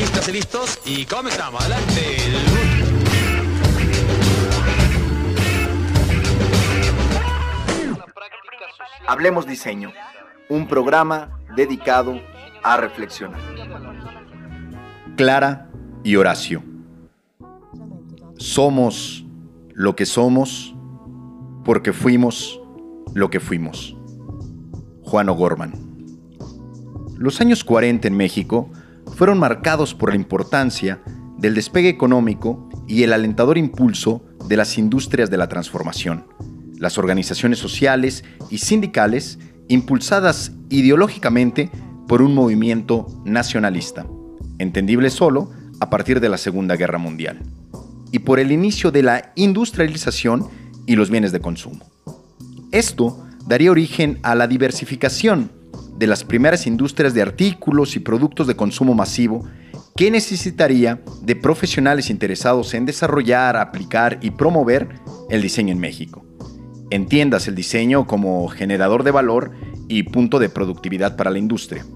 Listos y listos y comenzamos. Adelante. Hablemos Diseño, un programa dedicado a reflexionar. Clara y Horacio. Somos lo que somos porque fuimos lo que fuimos. Juan O'Gorman. Los años 40 en México fueron marcados por la importancia del despegue económico y el alentador impulso de las industrias de la transformación las organizaciones sociales y sindicales impulsadas ideológicamente por un movimiento nacionalista, entendible solo a partir de la Segunda Guerra Mundial, y por el inicio de la industrialización y los bienes de consumo. Esto daría origen a la diversificación de las primeras industrias de artículos y productos de consumo masivo que necesitaría de profesionales interesados en desarrollar, aplicar y promover el diseño en México entiendas el diseño como generador de valor y punto de productividad para la industria.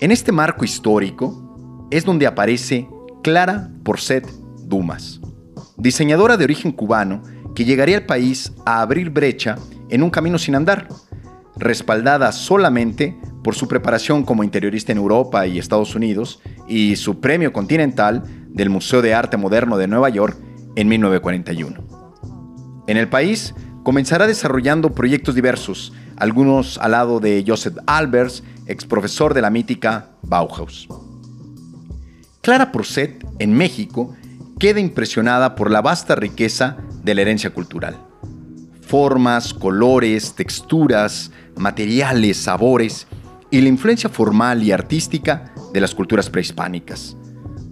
En este marco histórico es donde aparece Clara Porcet Dumas, diseñadora de origen cubano que llegaría al país a abrir brecha en un camino sin andar, respaldada solamente por su preparación como interiorista en Europa y Estados Unidos y su premio continental del Museo de Arte Moderno de Nueva York en 1941. En el país comenzará desarrollando proyectos diversos, algunos al lado de Joseph Albers, ex profesor de la mítica Bauhaus. Clara Porcet, en México, queda impresionada por la vasta riqueza de la herencia cultural. Formas, colores, texturas, materiales, sabores y la influencia formal y artística de las culturas prehispánicas.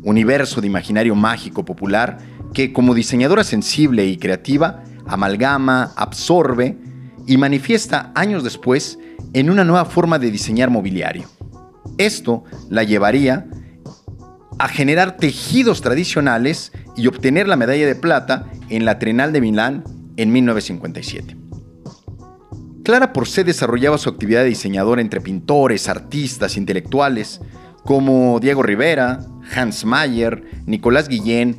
Universo de imaginario mágico popular que como diseñadora sensible y creativa amalgama, absorbe y manifiesta años después en una nueva forma de diseñar mobiliario. Esto la llevaría a generar tejidos tradicionales y obtener la medalla de plata en la Trienal de Milán en 1957. Clara Porcé desarrollaba su actividad de diseñadora entre pintores, artistas, intelectuales, como Diego Rivera, Hans Mayer, Nicolás Guillén,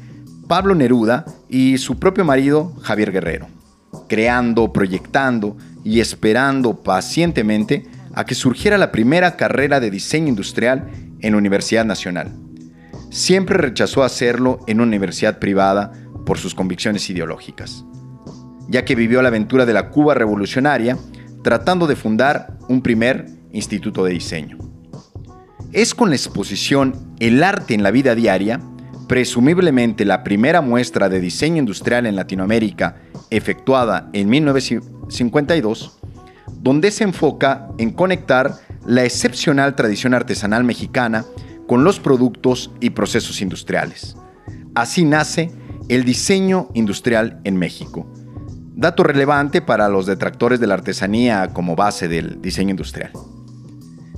Pablo Neruda y su propio marido Javier Guerrero, creando, proyectando y esperando pacientemente a que surgiera la primera carrera de diseño industrial en la Universidad Nacional. Siempre rechazó hacerlo en una universidad privada por sus convicciones ideológicas, ya que vivió la aventura de la Cuba revolucionaria tratando de fundar un primer instituto de diseño. Es con la exposición El arte en la vida diaria presumiblemente la primera muestra de diseño industrial en Latinoamérica efectuada en 1952, donde se enfoca en conectar la excepcional tradición artesanal mexicana con los productos y procesos industriales. Así nace el diseño industrial en México, dato relevante para los detractores de la artesanía como base del diseño industrial.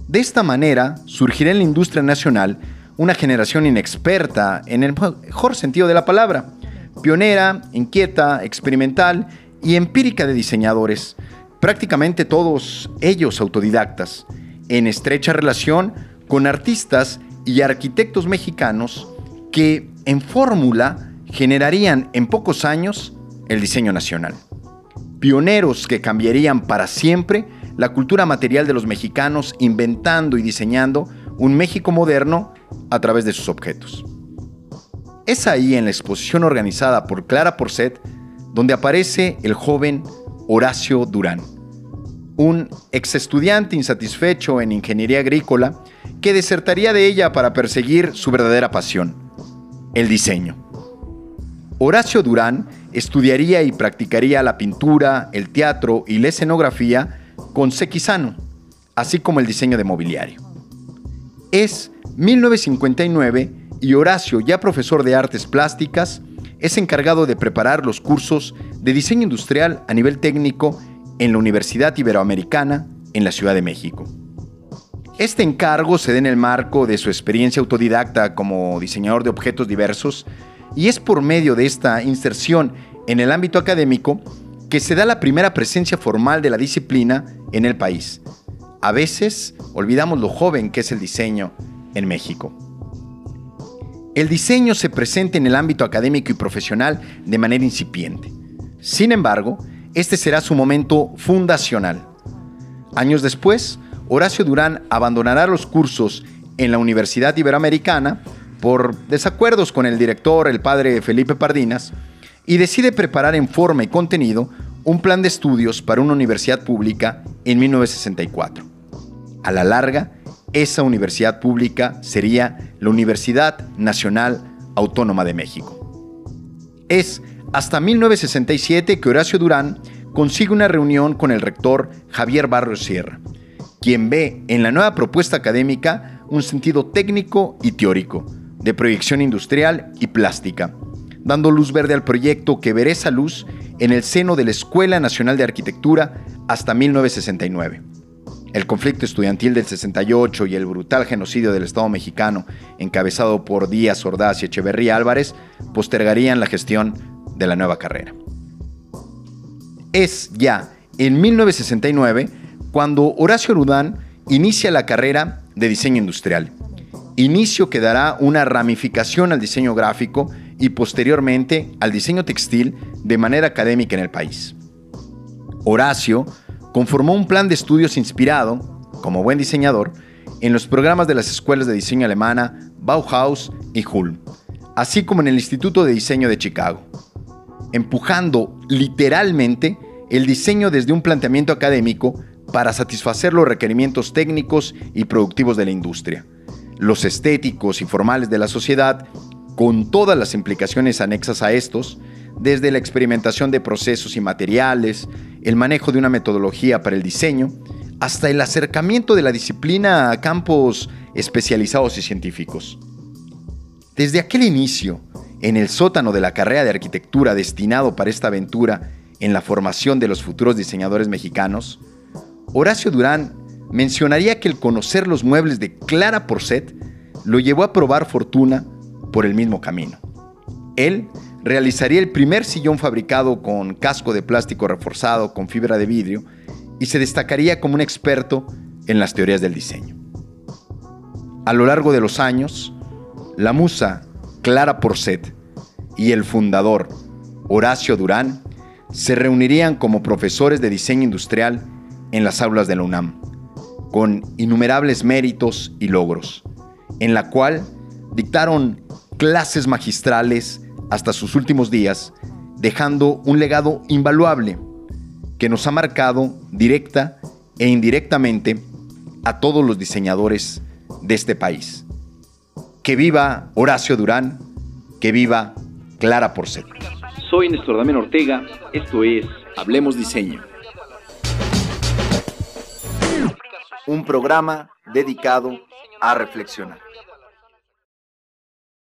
De esta manera surgirá en la industria nacional una generación inexperta en el mejor sentido de la palabra, pionera, inquieta, experimental y empírica de diseñadores, prácticamente todos ellos autodidactas, en estrecha relación con artistas y arquitectos mexicanos que en fórmula generarían en pocos años el diseño nacional. Pioneros que cambiarían para siempre la cultura material de los mexicanos inventando y diseñando un México moderno a través de sus objetos. Es ahí en la exposición organizada por Clara Porcet donde aparece el joven Horacio Durán, un ex estudiante insatisfecho en ingeniería agrícola que desertaría de ella para perseguir su verdadera pasión, el diseño. Horacio Durán estudiaría y practicaría la pintura, el teatro y la escenografía con Sequizano, así como el diseño de mobiliario. Es 1959 y Horacio, ya profesor de artes plásticas, es encargado de preparar los cursos de diseño industrial a nivel técnico en la Universidad Iberoamericana en la Ciudad de México. Este encargo se da en el marco de su experiencia autodidacta como diseñador de objetos diversos y es por medio de esta inserción en el ámbito académico que se da la primera presencia formal de la disciplina en el país. A veces olvidamos lo joven que es el diseño en México. el diseño se presenta en el ámbito académico y profesional de manera incipiente. Sin embargo, este será su momento fundacional. Años después, Horacio Durán abandonará los cursos en la Universidad Iberoamericana por desacuerdos con el director, el padre Felipe Pardinas, y decide preparar en forma y contenido un plan de estudios para una universidad pública en 1964. A la larga, esa universidad pública sería la Universidad Nacional Autónoma de México. Es hasta 1967 que Horacio Durán consigue una reunión con el rector Javier Barrio Sierra, quien ve en la nueva propuesta académica un sentido técnico y teórico, de proyección industrial y plástica, dando luz verde al proyecto que verá esa luz en el seno de la Escuela Nacional de Arquitectura hasta 1969. El conflicto estudiantil del 68 y el brutal genocidio del Estado mexicano, encabezado por Díaz Ordaz y Echeverría Álvarez, postergarían la gestión de la nueva carrera. Es ya en 1969 cuando Horacio Rudán inicia la carrera de diseño industrial inicio que dará una ramificación al diseño gráfico y posteriormente al diseño textil de manera académica en el país. Horacio conformó un plan de estudios inspirado, como buen diseñador, en los programas de las escuelas de diseño alemana Bauhaus y Hulm, así como en el Instituto de Diseño de Chicago, empujando literalmente el diseño desde un planteamiento académico para satisfacer los requerimientos técnicos y productivos de la industria los estéticos y formales de la sociedad, con todas las implicaciones anexas a estos, desde la experimentación de procesos y materiales, el manejo de una metodología para el diseño, hasta el acercamiento de la disciplina a campos especializados y científicos. Desde aquel inicio, en el sótano de la carrera de arquitectura destinado para esta aventura en la formación de los futuros diseñadores mexicanos, Horacio Durán mencionaría que el conocer los muebles de Clara Porcet lo llevó a probar fortuna por el mismo camino. Él realizaría el primer sillón fabricado con casco de plástico reforzado con fibra de vidrio y se destacaría como un experto en las teorías del diseño. A lo largo de los años, la musa Clara Porcet y el fundador Horacio Durán se reunirían como profesores de diseño industrial en las aulas de la UNAM con innumerables méritos y logros, en la cual dictaron clases magistrales hasta sus últimos días, dejando un legado invaluable que nos ha marcado directa e indirectamente a todos los diseñadores de este país. Que viva Horacio Durán, que viva Clara Porcel. Soy Néstor Damián Ortega, esto es Hablemos Diseño un programa dedicado a reflexionar.